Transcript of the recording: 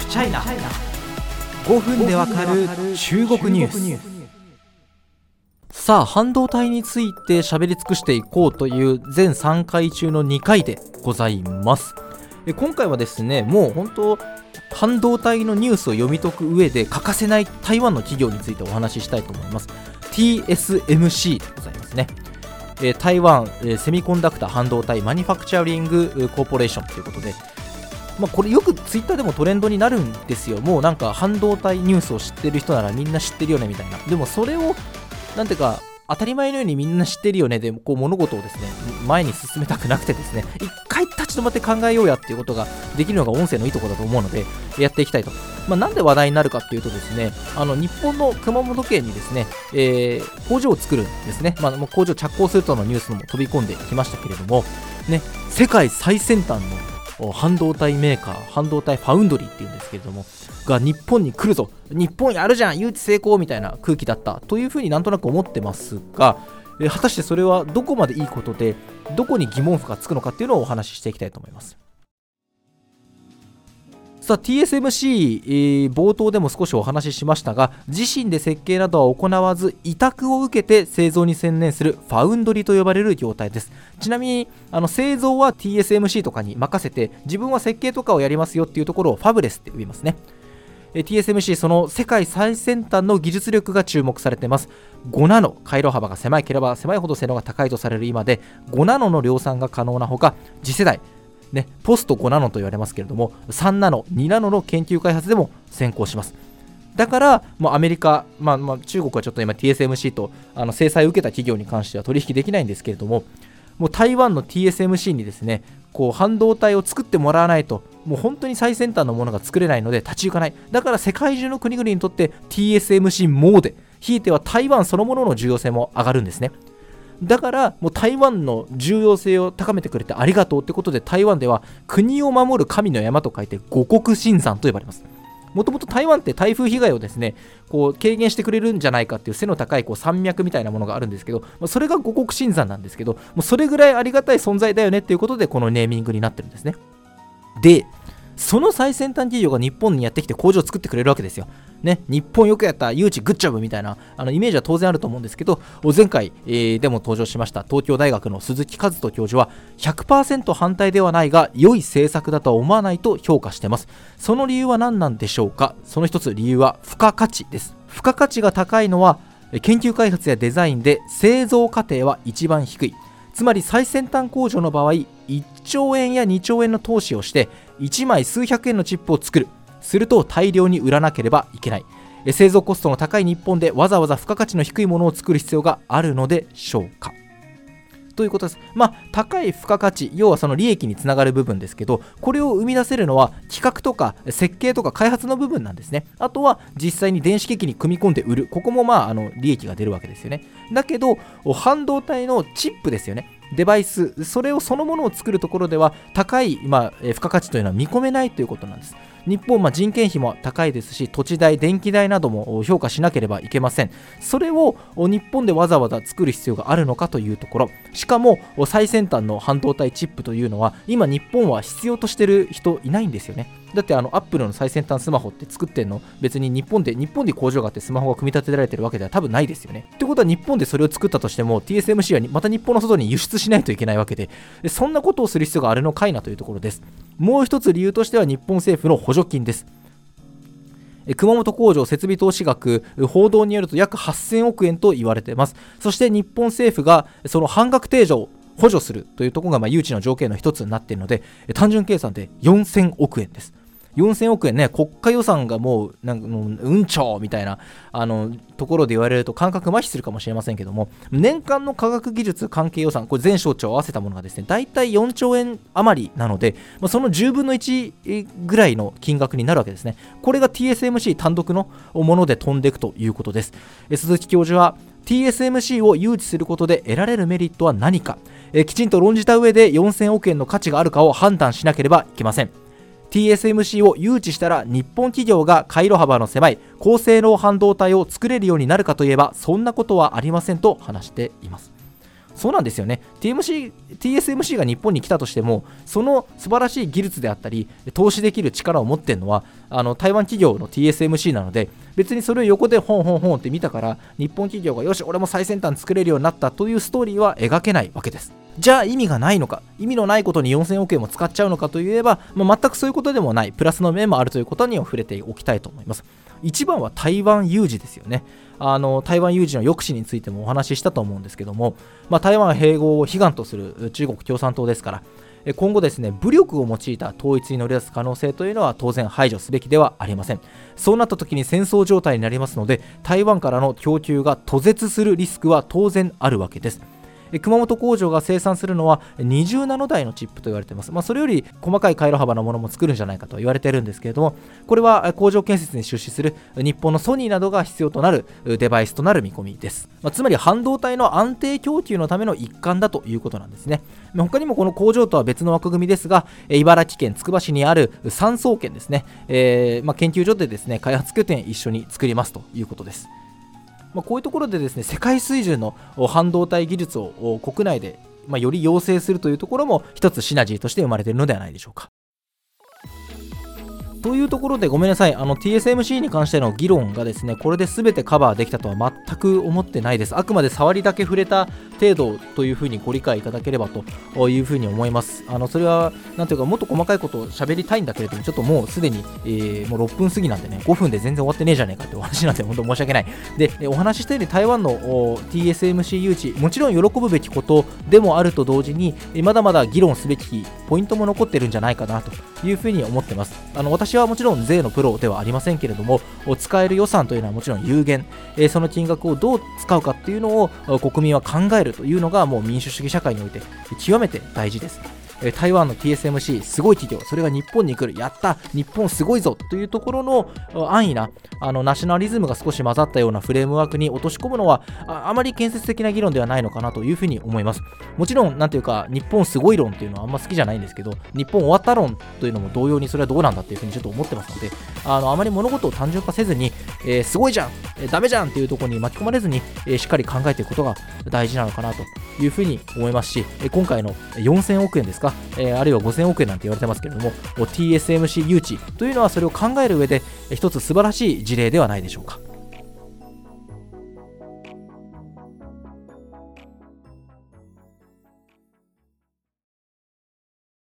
フチャイナ5分でわかる中国ニュース。さあ半導体について喋り尽くしていこうという全3回中の2回でございます。今回はですねもう本当半導体のニュースを読み解く上で欠かせない台湾の企業についてお話ししたいと思います。TSMC でございますね。台湾セミコンダクター半導体マニファクチャリングコーポレーションということでまあ、これよくツイッターでもトレンドになるんですよ。もうなんか半導体ニュースを知ってる人ならみんな知ってるよねみたいな。でもそれを、なんていうか、当たり前のようにみんな知ってるよねでこう物事をですね前に進めたくなくてですね一回立ち止まって考えようやっていうことができるのが音声のいいところだと思うのでやっていきたいと、まあ、なんで話題になるかっていうとですねあの日本の熊本県にですね、えー、工場を作るんですね、まあ、工場着工するとのニュースも飛び込んできましたけれどもね世界最先端の半導体メーカー半導体ファウンドリーっていうんですけれどもが日本に来るぞ。日本やるじゃん誘致成功みたいな空気だったというふうになんとなく思ってますが果たしてそれはどこまでいいことでどこに疑問符がつくのかっていうのをお話ししていきたいと思います。さあ TSMC、えー、冒頭でも少しお話ししましたが自身で設計などは行わず委託を受けて製造に専念するファウンドリと呼ばれる業態です。ちなみにあの製造は TSMC とかに任せて自分は設計とかをやりますよっていうところをファブレスって呼びますね。TSMC その世界最先端の技術力が注目されています。5ナノ回路幅が狭いければ狭いほど性能が高いとされる今で5ナノの量産が可能なほか次世代ね、ポスト5ナノと言われますけれども3ナノ2ナノの研究開発でも先行します。だからもうアメリカ、まあ、まあ中国はちょっと今 TSMC とあの制裁を受けた企業に関しては取引できないんですけれどももう台湾の TSMC にですねこう半導体を作ってもらわないともう本当に最先端のものが作れないので立ち行かない。だから世界中の国々にとって TSMC モでひいては台湾そのものの重要性も上がるんですね。だからもう台湾の重要性を高めてくれてありがとうってことで台湾では国を守る神の山と書いて五国新山と呼ばれます。もともと台湾って台風被害をですねこう軽減してくれるんじゃないかっていう背の高いこう山脈みたいなものがあるんですけどそれが五国新山なんですけどもうそれぐらいありがたい存在だよねっていうことでこのネーミングになってるんですね。でその最先端企業が日本にやってきて工場を作ってくれるわけですよ。ね、日本よくやった誘致グッジョブみたいなあのイメージは当然あると思うんですけど前回、えー、でも登場しました東京大学の鈴木和人教授は100%反対ではないが良い政策だとは思わないと評価してます。その理由は何なんでしょうか？その一つ理由は付加価値です。付加価値が高いのは研究開発やデザインで製造過程は一番低い。つまり最先端工場の場合1兆円や2兆円の投資をして1枚数百円のチップを作る。すると大量に売らなければいけない。製造コストの高い日本でわざわざ付加価値の低いものを作る必要があるのでしょうか？ということです。まあ、高い付加価値、要はその利益につながる部分ですけど、これを生み出せるのは企画とか設計とか開発の部分なんですね。あとは実際に電子機器に組み込んで売る。ここもまあ、あの利益が出るわけですよね。だけど、半導体のチップですよね。デバイス、それをそのものを作るところでは高い、まあ、付加価値というのは見込めないということなんです。日本、まあ、人件費も高いですし、土地代、電気代なども評価しなければいけません。それを日本でわざわざ作る必要があるのかというところ、しかも最先端の半導体チップというのは、今、日本は必要としてる人いないんですよね。だってあのアップルの最先端スマホって作ってんの別に日本で日本で工場があってスマホが組み立てられてるわけでは多分ないですよね。ってことは日本でそれを作ったとしても TSMC はまた日本の外に輸出しないといけないわけででそんなことをする必要があるのかいなというところです。もう一つ理由としては日本政府の補助金です。熊本工場設備投資額報道によると約8000億円と言われていますそして日本政府がその半額定常補助するというところがまあ誘致の条件の一つになっているので単純計算で4000億円です4000億円ね、国家予算がもう、なんかもう、うんちょみたいな、あの、ところで言われると感覚麻痺するかもしれませんけども、年間の科学技術関係予算、これ全省庁合わせたものがですね、大体4兆円余りなので、その10分の1ぐらいの金額になるわけですね。これが TSMC 単独のもので飛んでいくということです。鈴木教授は、TSMC を誘致することで得られるメリットは何か、えきちんと論じた上で4000億円の価値があるかを判断しなければいけません。TSMC を誘致したら日本企業が回路幅の狭い高性能半導体を作れるようになるかといえばそんなことはありませんと話しています。そうなんですよね。TMC TSMC が日本に来たとしてもその素晴らしい技術であったり投資できる力を持ってるのはあの台湾企業の TSMC なので別にそれを横でホンホンホンって見たから日本企業がよし俺も最先端作れるようになったというストーリーは描けないわけです。じゃあ意味がないのか意味のないことに4000億円も使っちゃうのかといえば、まあ、全くそういうことでもない。プラスの面もあるということに触れておきたいと思います。一番は台湾有事ですよね。あの台湾有事の抑止についてもお話ししたと思うんですけども、まあ、台湾併合を悲願とする中国共産党ですから今後ですね武力を用いた統一に乗り出す可能性というのは当然排除すべきではありません。そうなった時に戦争状態になりますので台湾からの供給が途絶するリスクは当然あるわけです。熊本工場が生産するのは20ナノ台のチップと言われています、まあ、それより細かい回路幅のものも作るんじゃないかと言われているんですけれどもこれは工場建設に出資する日本のソニーなどが必要となるデバイスとなる見込みです、まあ、つまり半導体の安定供給のための一環だということなんですね。他にもこの工場とは別の枠組みですが茨城県つくば市にある三総研ですね、えー、まあ、研究所でですね開発拠点一緒に作りますということです。まあ、こういうところでですね世界水準の半導体技術を国内で、ま、より要請するというところも一つシナジーとして生まれているのではないでしょうか。というところでごめんなさい、あの TSMC に関しての議論がですね、これで全てカバーできたとは全く思ってないです。あくまで触りだけ触れた程度というふうにご理解いただければというふうに思います。あのそれは、なんていうか、もっと細かいことを喋りたいんだけれども、ちょっともうすでに、えー、もう6分過ぎなんでね、5分で全然終わってねえじゃねえかってお話なんで、本当申し訳ない。で、お話ししたように台湾の TSMC 誘致、もちろん喜ぶべきことでもあると同時に、まだまだ議論すべきポイントも残ってるんじゃないかなというふうに思ってます。あの私はもちろん税のプロではありませんけれども使える予算というのはもちろん有限、えその金額をどう使うかっていうのを国民は考えるというのがもう民主主義社会において極めて大事です。台湾の TSMC すごい企業それが日本に来るやった日本すごいぞというところの安易なあのナショナリズムが少し混ざったようなフレームワークに落とし込むのはあまり建設的な議論ではないのかなというふうに思いますもちろんなんていうか日本すごい論っていうのはあんま好きじゃないんですけど日本終わった論というのも同様にそれはどうなんだっていうふうにちょっと思ってますのであのあまり物事を単純化せずに、えー、すごいじゃん、えー、ダメじゃんっていうところに巻き込まれずに、えー、しっかり考えていくことが大事なのかなというふうに思いますし、え今回の4000億円ですか、えあるいは5000億円なんて言われてますけれども TSMC 誘致というのはそれを考える上で一つ素晴らしい事例ではないでしょうか。